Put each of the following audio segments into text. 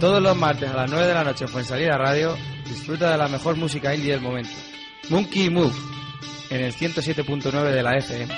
Todos los martes a las 9 de la noche en Fuensalida Radio, disfruta de la mejor música indie del momento. Monkey Move, en el 107.9 de la FM.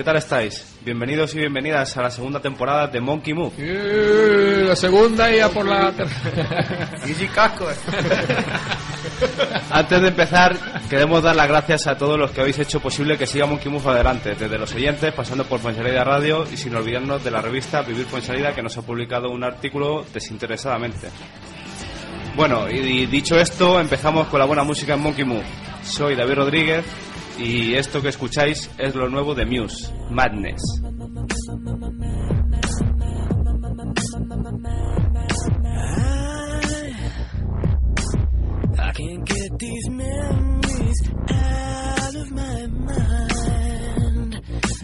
¿Qué tal estáis? Bienvenidos y bienvenidas a la segunda temporada de Monkey Move. Eh, la segunda y a por la tercera. Casco. Antes de empezar, queremos dar las gracias a todos los que habéis hecho posible que siga Monkey Move adelante, desde los oyentes, pasando por Fuensalida Radio y sin olvidarnos de la revista Vivir Fuensalida, que nos ha publicado un artículo desinteresadamente. Bueno, y dicho esto, empezamos con la buena música en Monkey Move. Soy David Rodríguez y esto que escucháis es lo nuevo de Muse, Madness.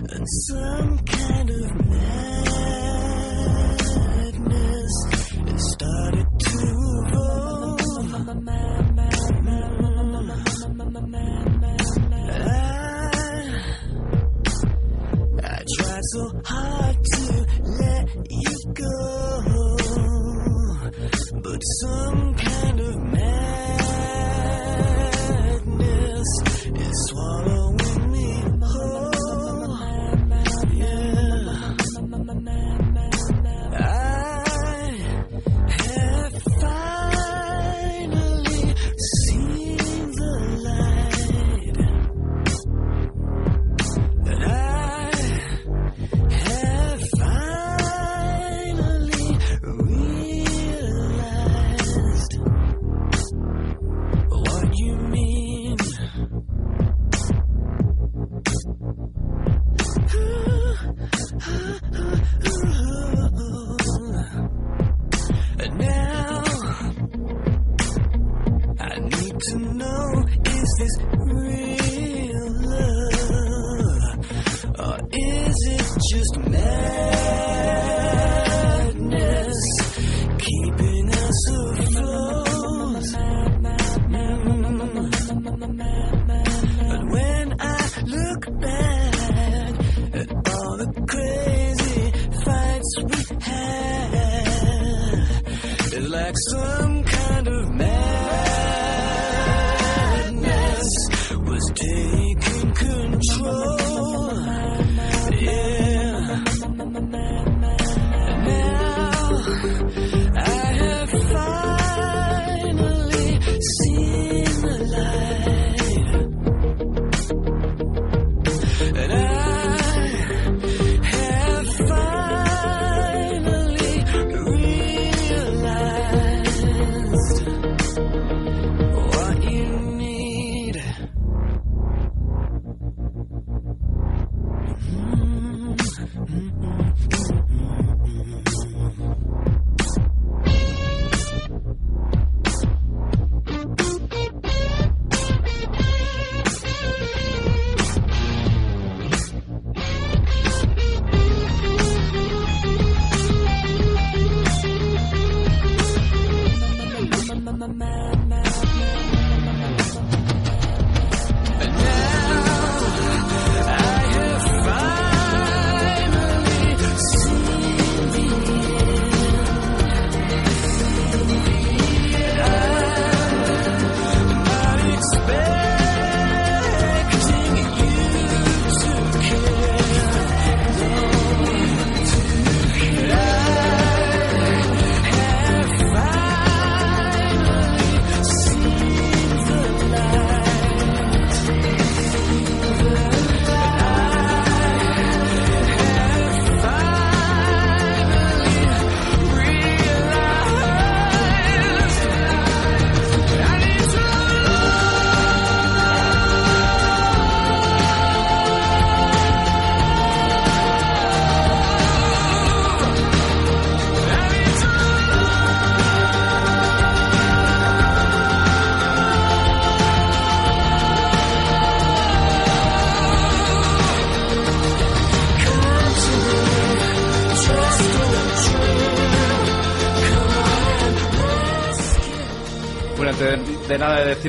And some kind of madness some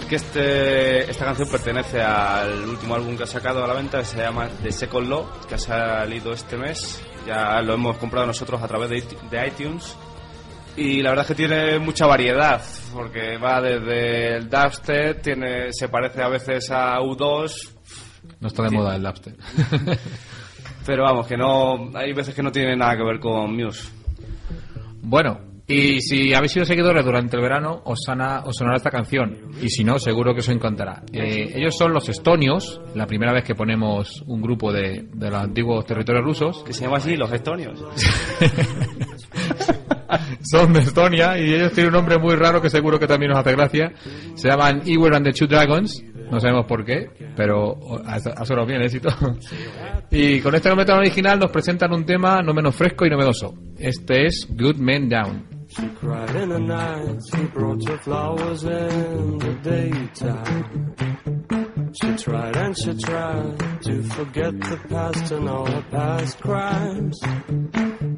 Que este, esta canción pertenece al último álbum que ha sacado a la venta, que se llama The Second Law, que ha salido este mes. Ya lo hemos comprado nosotros a través de, it- de iTunes. Y la verdad es que tiene mucha variedad, porque va desde el dubstep, tiene, se parece a veces a U2, No está de moda el dubstep. pero vamos, que no, hay veces que no tiene nada que ver con Muse. Bueno, y si habéis sido seguidores durante el verano, os, sana- os sonará esta canción. Y si no, seguro que os encantará. Eh, ellos son los estonios, la primera vez que ponemos un grupo de, de los antiguos territorios rusos. Que se llama así, los estonios. son de Estonia y ellos tienen un nombre muy raro que seguro que también nos hace gracia. Se llaman Ewer and the Two Dragons. No sabemos por qué, pero ha sonado bien éxito. Y con este nombre tan original nos presentan un tema no menos fresco y novedoso. Este es Good Men Down. She cried in the night, she brought her flowers in the daytime. She tried and she tried to forget the past and all her past crimes.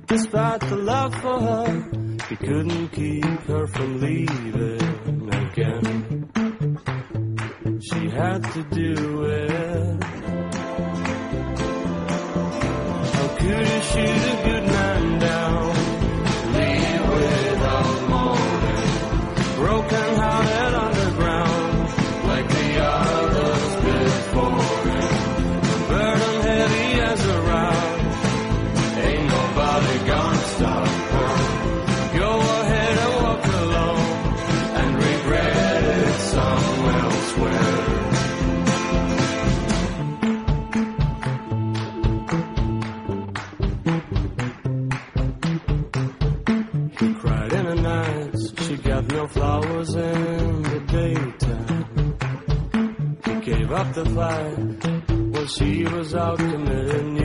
Despite the love for her, he couldn't keep her from leaving again. She had to do it. How could you the fight. While she was out committing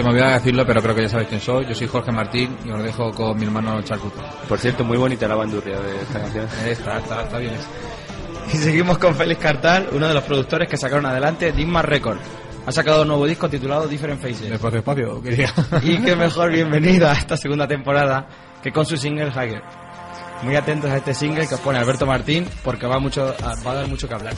Se me olvidaba decirlo, pero creo que ya sabéis quién soy. Yo soy Jorge Martín y os dejo con mi hermano Charcuto. Por cierto, muy bonita la bandurria de esta canción. Está, está, está bien. Y seguimos con Félix Cartal, uno de los productores que sacaron adelante Digma Record. Ha sacado un nuevo disco titulado Different Faces. Despacio, espacio, quería. Y qué mejor bienvenida a esta segunda temporada que con su single Hager. Muy atentos a este single que os pone Alberto Martín porque va, mucho, va a dar mucho que hablar.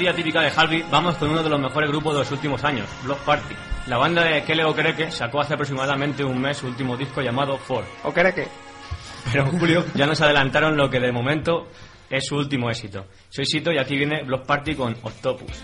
Zapatilla típica de Harvey, vamos con uno de los mejores grupos de los últimos años, Block Party. La banda de Kele Okereke sacó hace aproximadamente un mes su último disco llamado Four. Okereke. Pero en julio ya nos adelantaron lo que de momento es su último éxito. Soy Sito y aquí viene Block Party con Octopus.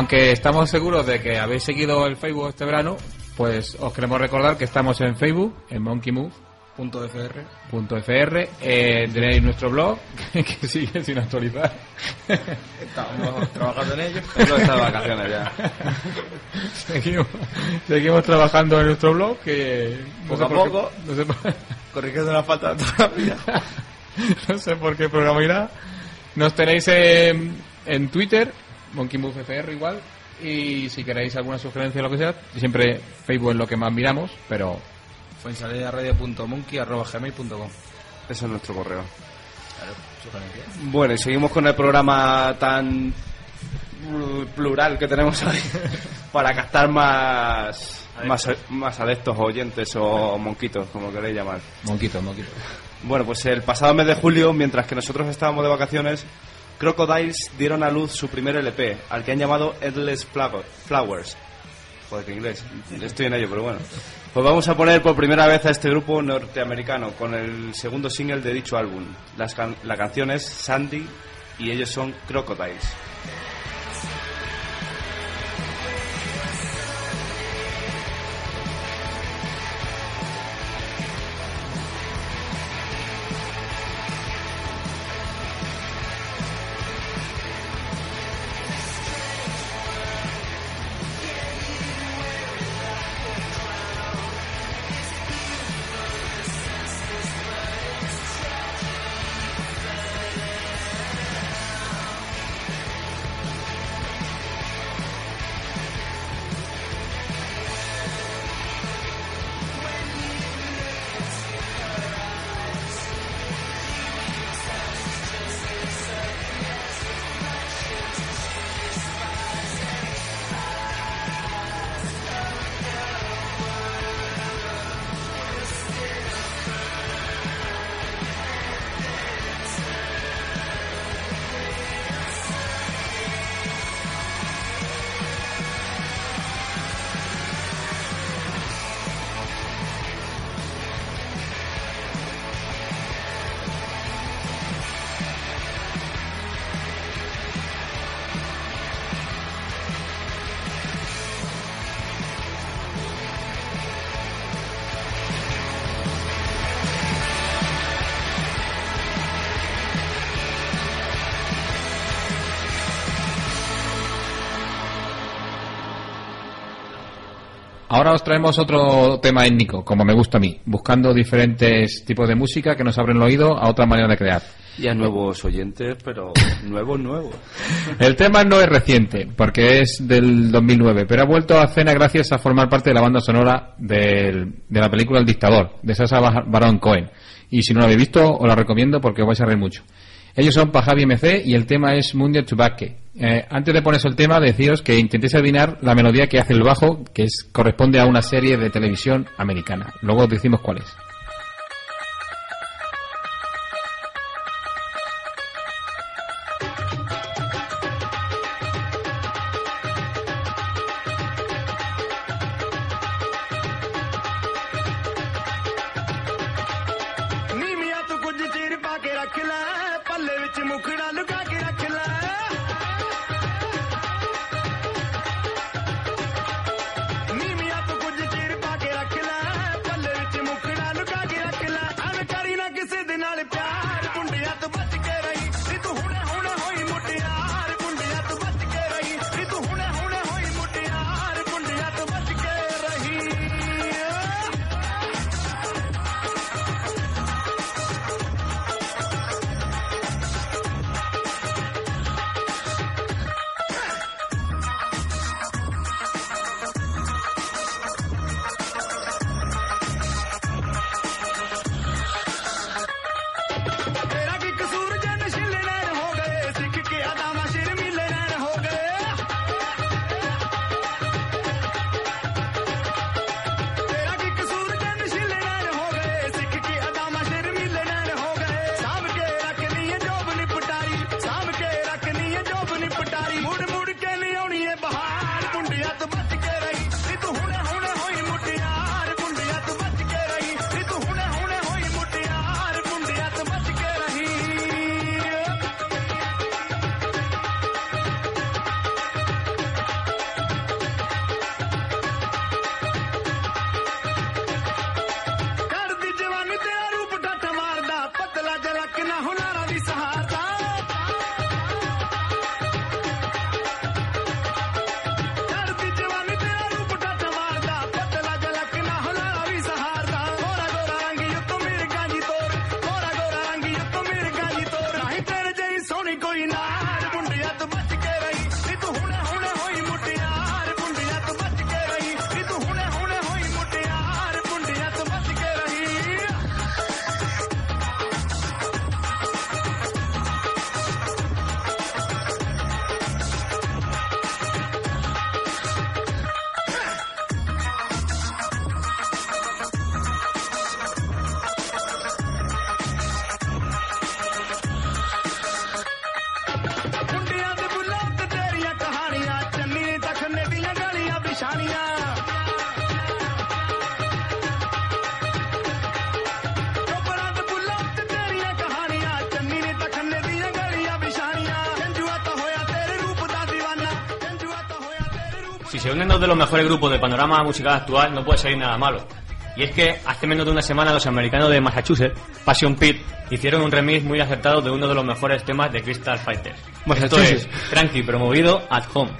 Aunque estamos seguros de que habéis seguido el Facebook este verano, pues os queremos recordar que estamos en Facebook, en monkeymove.fr. FR. Eh, tenéis nuestro blog, que sigue sin actualizar. Estamos trabajando en ello. No está de vacaciones ya. seguimos, seguimos trabajando en nuestro blog, que... no Poco sé a qué- poco. no sé por- Corrigiendo la falta de ortografía. no sé por qué programa irá. Nos tenéis en, en Twitter, MonkeyMoveFR igual. Y si queréis alguna sugerencia o lo que sea, siempre Facebook es lo que más miramos, pero Fuensalidaradio.monkey.gmail.com Ese es nuestro correo. Claro, sugerencia. Bueno, y seguimos con el programa tan pl- plural que tenemos hoy para captar más, más, más adeptos o oyentes o monquitos, como queréis llamar. Monquito, Monquito. Bueno, pues el pasado mes de julio, mientras que nosotros estábamos de vacaciones, Crocodiles dieron a luz su primer LP, al que han llamado Endless Flower- Flowers. Joder, que inglés. Estoy en ello, pero bueno. Pues vamos a poner por primera vez a este grupo norteamericano con el segundo single de dicho álbum. La canción es Sandy y ellos son Crocodiles. Ahora os traemos otro tema étnico, como me gusta a mí, buscando diferentes tipos de música que nos abren el oído a otra manera de crear. Y a nuevos oyentes, pero nuevos, nuevos. El tema no es reciente, porque es del 2009, pero ha vuelto a escena gracias a formar parte de la banda sonora del- de la película El Dictador, de Sasa Baron Cohen. Y si no lo habéis visto, os la recomiendo porque os vais a reír mucho. Ellos son Pajavi MC y el tema es Mundial Chubaque. Eh, antes de poneros el tema, deciros que intentéis adivinar la melodía que hace el bajo, que es, corresponde a una serie de televisión americana. Luego os decimos cuál es. Si se unen dos de los mejores grupos del panorama musical actual, no puede salir nada malo. Y es que hace menos de una semana los americanos de Massachusetts, Passion Pit, hicieron un remix muy acertado de uno de los mejores temas de Crystal Fighters. Esto es Tranqui, promovido at home.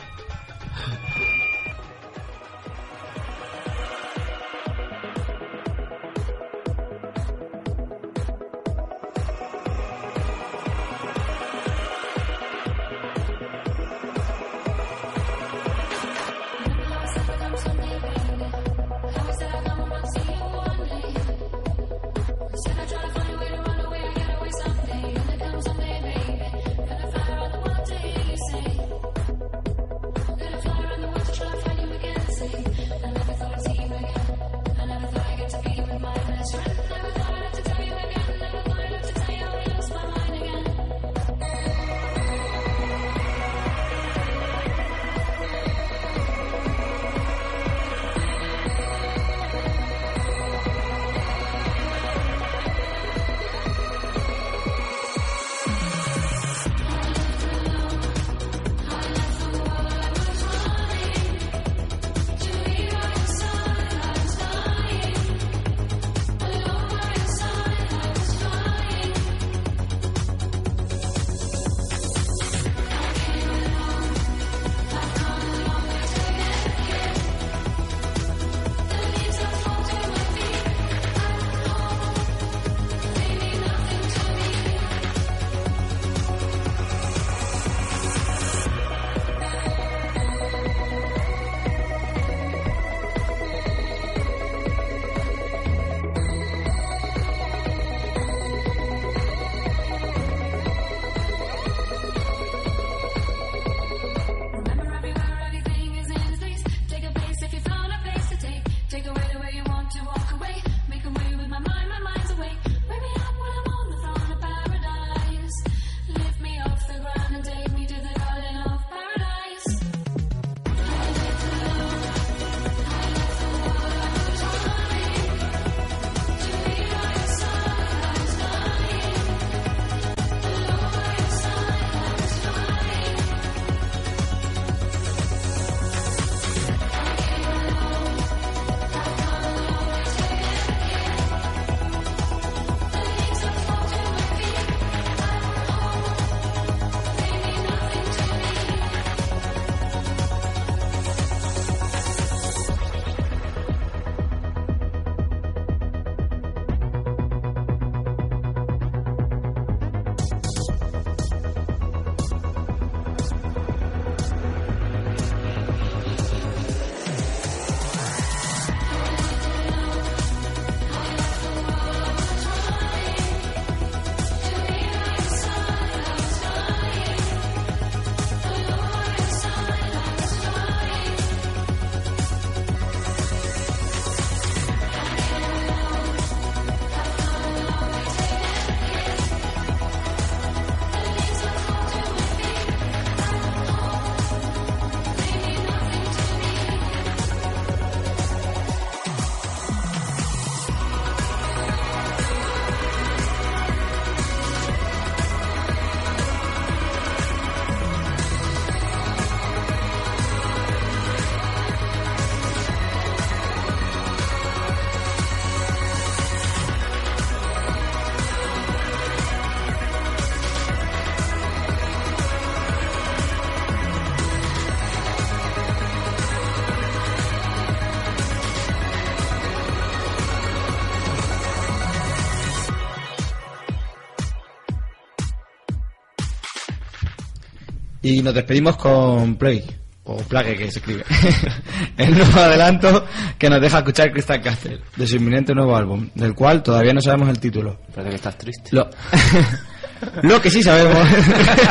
Y nos despedimos con Play, o Plague que se escribe. el nuevo adelanto que nos deja escuchar Crystal Castle, de su inminente nuevo álbum, del cual todavía no sabemos el título. Parece que estás triste. Lo, Lo que sí sabemos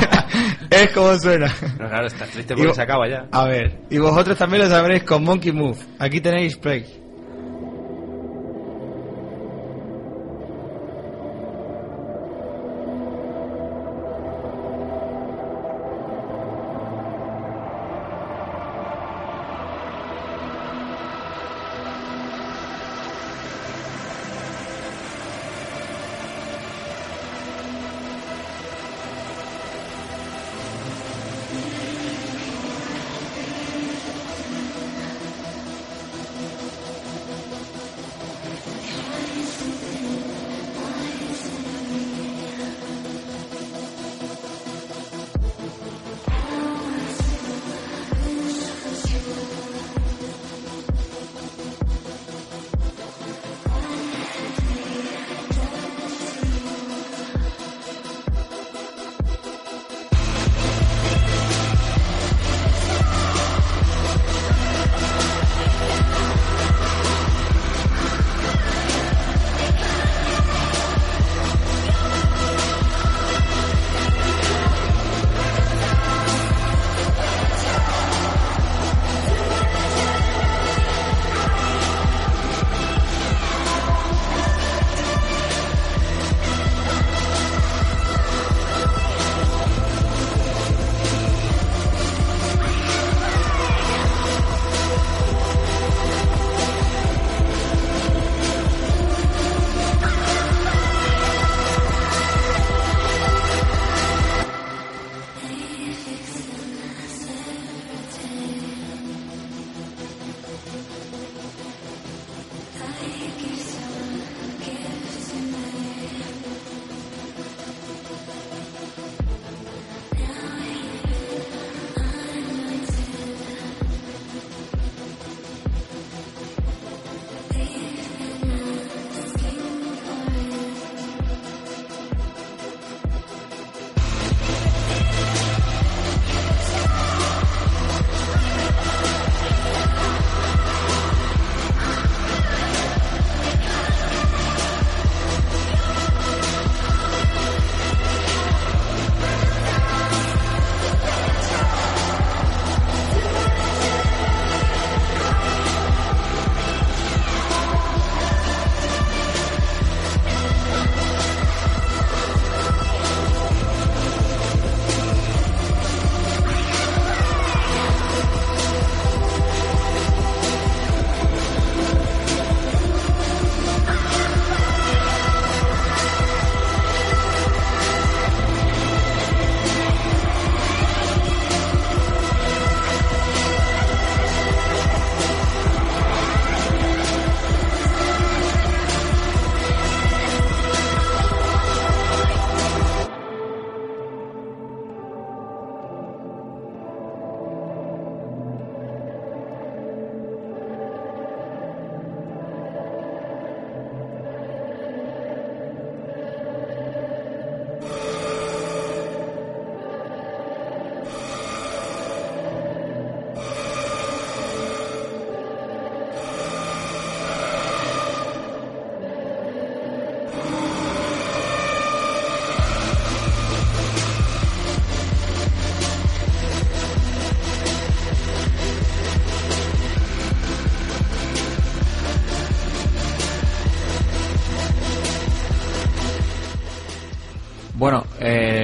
es cómo suena. No, claro, estás triste porque se acaba ya. A ver, y vosotros también lo sabréis con Monkey Move. Aquí tenéis Play.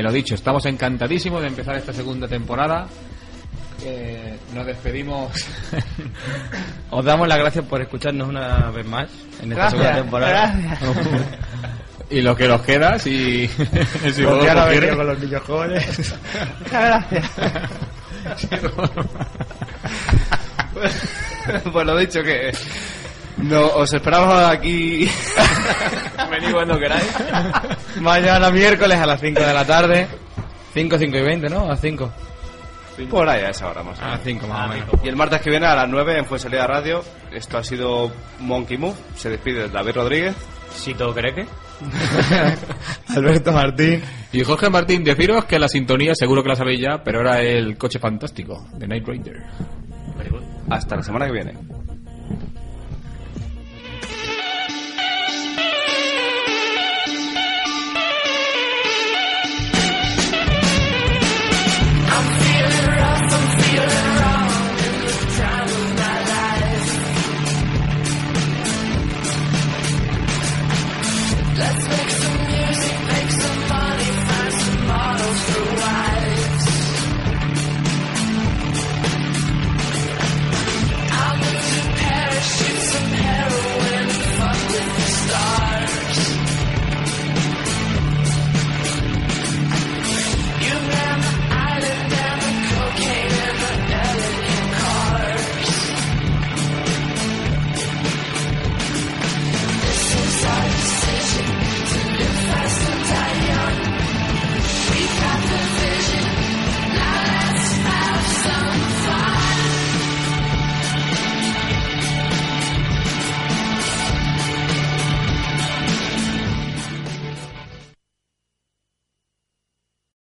Lo dicho, estamos encantadísimos de empezar esta segunda temporada. Eh, nos despedimos. Os damos las gracias por escucharnos una vez más en esta segunda temporada. y lo que nos queda, si, si Porque Rodolfo ahora quiere. venía con los niños jóvenes. pues lo dicho que no os esperamos aquí Venid cuando queráis. Mañana miércoles a las 5 de la tarde. 5, 5 y 20, ¿no? A las 5. por ahí a esa hora más o A menos. las 5 más o menos. Y el martes que viene a las 9 en Fuensalida Radio. Esto ha sido Monkey Move. Se despide David Rodríguez. Sito Creque. Alberto Martín. Y Jorge Martín, deciros que la sintonía seguro que la sabéis ya, pero era el coche fantástico de Night Rider. Hasta la semana que viene.